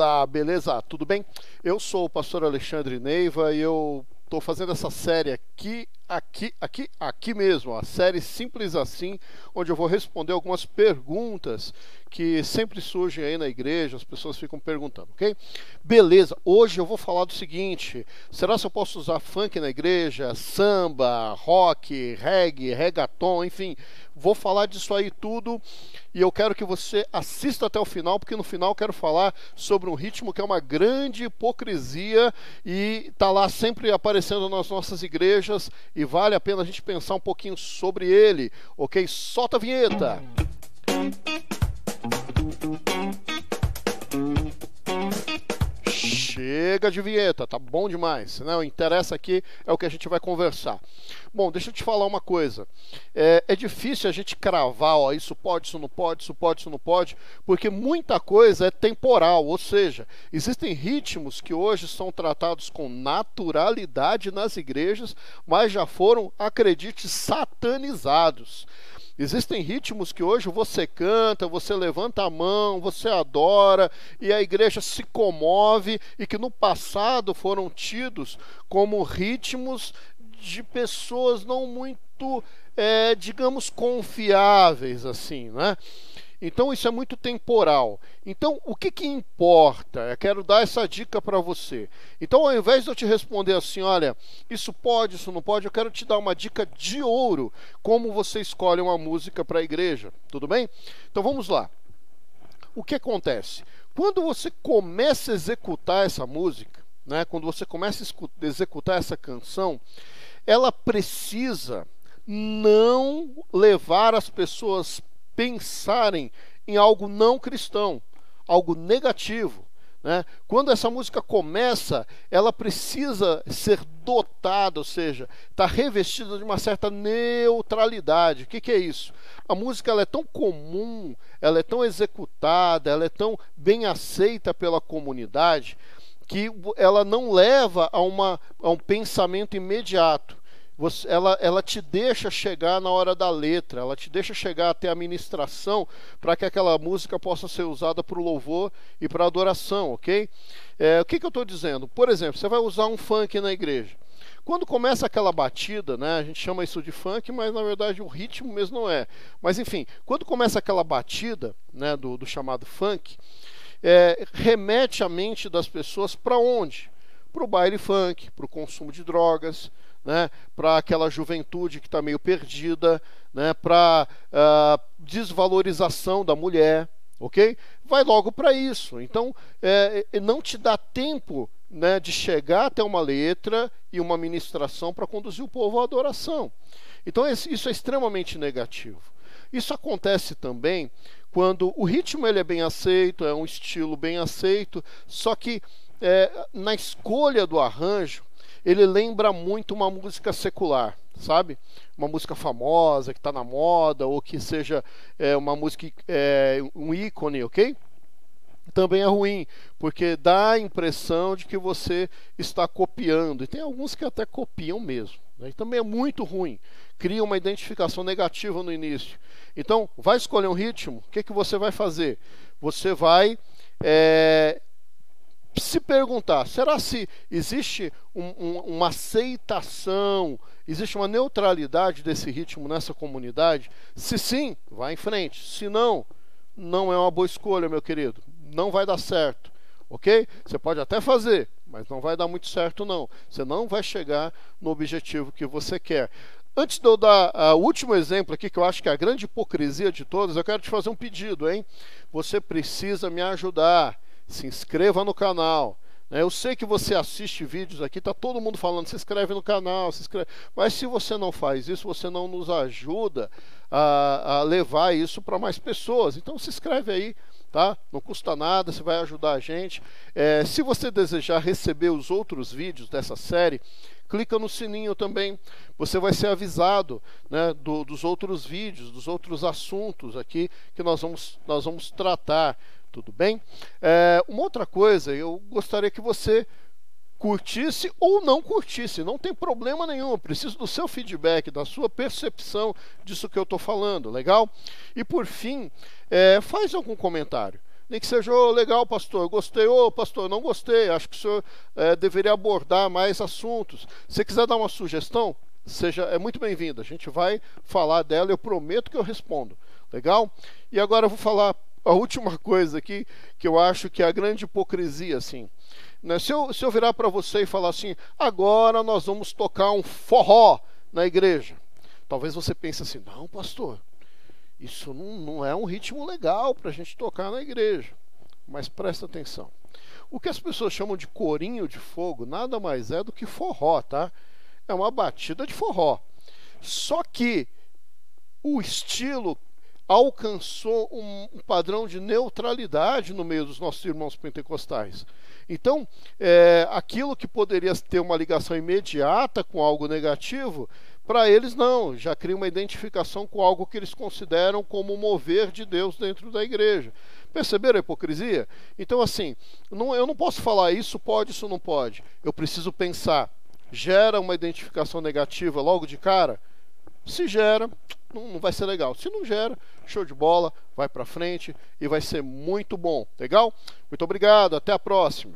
Beleza, beleza, tudo bem? Eu sou o pastor Alexandre Neiva e eu estou fazendo essa série aqui, aqui, aqui, aqui mesmo, a série Simples Assim, onde eu vou responder algumas perguntas que sempre surgem aí na igreja, as pessoas ficam perguntando, ok? Beleza, hoje eu vou falar do seguinte: será se eu posso usar funk na igreja, samba, rock, reggae, reggaeton, enfim, vou falar disso aí tudo e eu quero que você assista até o final, porque no final quero falar sobre um ritmo que é uma grande hipocrisia e tá lá sempre aparecendo nas nossas igrejas e vale a pena a gente pensar um pouquinho sobre ele, ok? Solta a vinheta! Chega de vinheta, tá bom demais. Né? O interessa aqui é o que a gente vai conversar. Bom, deixa eu te falar uma coisa. É, é, difícil a gente cravar, ó, isso pode, isso não pode, isso pode, isso não pode, porque muita coisa é temporal, ou seja, existem ritmos que hoje são tratados com naturalidade nas igrejas, mas já foram, acredite, satanizados. Existem ritmos que hoje você canta, você levanta a mão, você adora e a igreja se comove e que no passado foram tidos como ritmos de pessoas não muito, é, digamos, confiáveis, assim, né? Então isso é muito temporal. Então o que, que importa? Eu quero dar essa dica para você. Então ao invés de eu te responder assim, olha, isso pode, isso não pode, eu quero te dar uma dica de ouro como você escolhe uma música para a igreja. Tudo bem? Então vamos lá. O que acontece? Quando você começa a executar essa música, né, quando você começa a executar essa canção, ela precisa não levar as pessoas pensarem em algo não cristão, algo negativo. Né? Quando essa música começa, ela precisa ser dotada, ou seja, está revestida de uma certa neutralidade. O que, que é isso? A música é tão comum, ela é tão executada, ela é tão bem aceita pela comunidade que ela não leva a, uma, a um pensamento imediato você, ela, ela te deixa chegar na hora da letra, ela te deixa chegar até a ministração para que aquela música possa ser usada para o louvor e para adoração, ok? É, o que, que eu estou dizendo? Por exemplo, você vai usar um funk na igreja. Quando começa aquela batida, né, a gente chama isso de funk, mas na verdade o ritmo mesmo não é. Mas enfim, quando começa aquela batida né, do, do chamado funk, é, remete a mente das pessoas para onde? Para o baile funk, para o consumo de drogas, né, para aquela juventude que está meio perdida, né, para uh, ah, desvalorização da mulher, ok? Vai logo para isso. Então, é, é, não te dá tempo né, de chegar até uma letra e uma ministração para conduzir o povo à adoração. Então, isso é extremamente negativo. Isso acontece também quando o ritmo ele é bem aceito, é um estilo bem aceito, só que é, na escolha do arranjo, ele lembra muito uma música secular, sabe? Uma música famosa que está na moda ou que seja é, uma música é, um ícone, ok? Também é ruim, porque dá a impressão de que você está copiando. E tem alguns que até copiam mesmo. Né? Também é muito ruim. Cria uma identificação negativa no início. Então, vai escolher um ritmo, o que, que você vai fazer? Você vai é, se perguntar: será se existe um, um, uma aceitação, existe uma neutralidade desse ritmo nessa comunidade? Se sim, vá em frente. Se não, não é uma boa escolha, meu querido. Não vai dar certo. Ok? Você pode até fazer, mas não vai dar muito certo, não. Você não vai chegar no objetivo que você quer. Antes de eu dar uh, o último exemplo aqui, que eu acho que é a grande hipocrisia de todos, eu quero te fazer um pedido, hein? Você precisa me ajudar se inscreva no canal. Né? Eu sei que você assiste vídeos aqui, tá todo mundo falando, se inscreve no canal, se inscreve. Mas se você não faz isso, você não nos ajuda a, a levar isso para mais pessoas. Então se inscreve aí, tá? Não custa nada, você vai ajudar a gente. É, se você desejar receber os outros vídeos dessa série, clica no sininho também. Você vai ser avisado né, do, dos outros vídeos, dos outros assuntos aqui que nós vamos, nós vamos tratar. Tudo bem? É, uma outra coisa, eu gostaria que você curtisse ou não curtisse, não tem problema nenhum. Preciso do seu feedback, da sua percepção disso que eu estou falando, legal? E por fim, é, faz algum comentário. Nem que seja oh, legal, pastor, gostei, ô oh, pastor, não gostei, acho que o senhor é, deveria abordar mais assuntos. Se quiser dar uma sugestão, seja é muito bem-vindo. A gente vai falar dela, eu prometo que eu respondo. Legal? E agora eu vou falar a última coisa aqui, que eu acho que é a grande hipocrisia, assim. Né? Se, eu, se eu virar para você e falar assim, agora nós vamos tocar um forró na igreja. Talvez você pense assim, não, pastor, isso não, não é um ritmo legal para a gente tocar na igreja. Mas presta atenção. O que as pessoas chamam de corinho de fogo nada mais é do que forró, tá? É uma batida de forró. Só que o estilo alcançou um, padrão de neutralidade no meio dos nossos irmãos pentecostais. Então, é, aquilo que poderia ter uma ligação imediata com algo negativo, para eles não, já cria uma identificação com algo que eles consideram como mover de Deus dentro da igreja. Perceberam a hipocrisia? Então, assim, não, eu não posso falar isso pode, isso não pode. Eu preciso pensar. Gera uma identificação negativa logo de cara? Se gera, não, vai ser legal. Se não gera, show de bola, vai para frente e vai ser muito bom. Legal? Muito obrigado, até a próxima.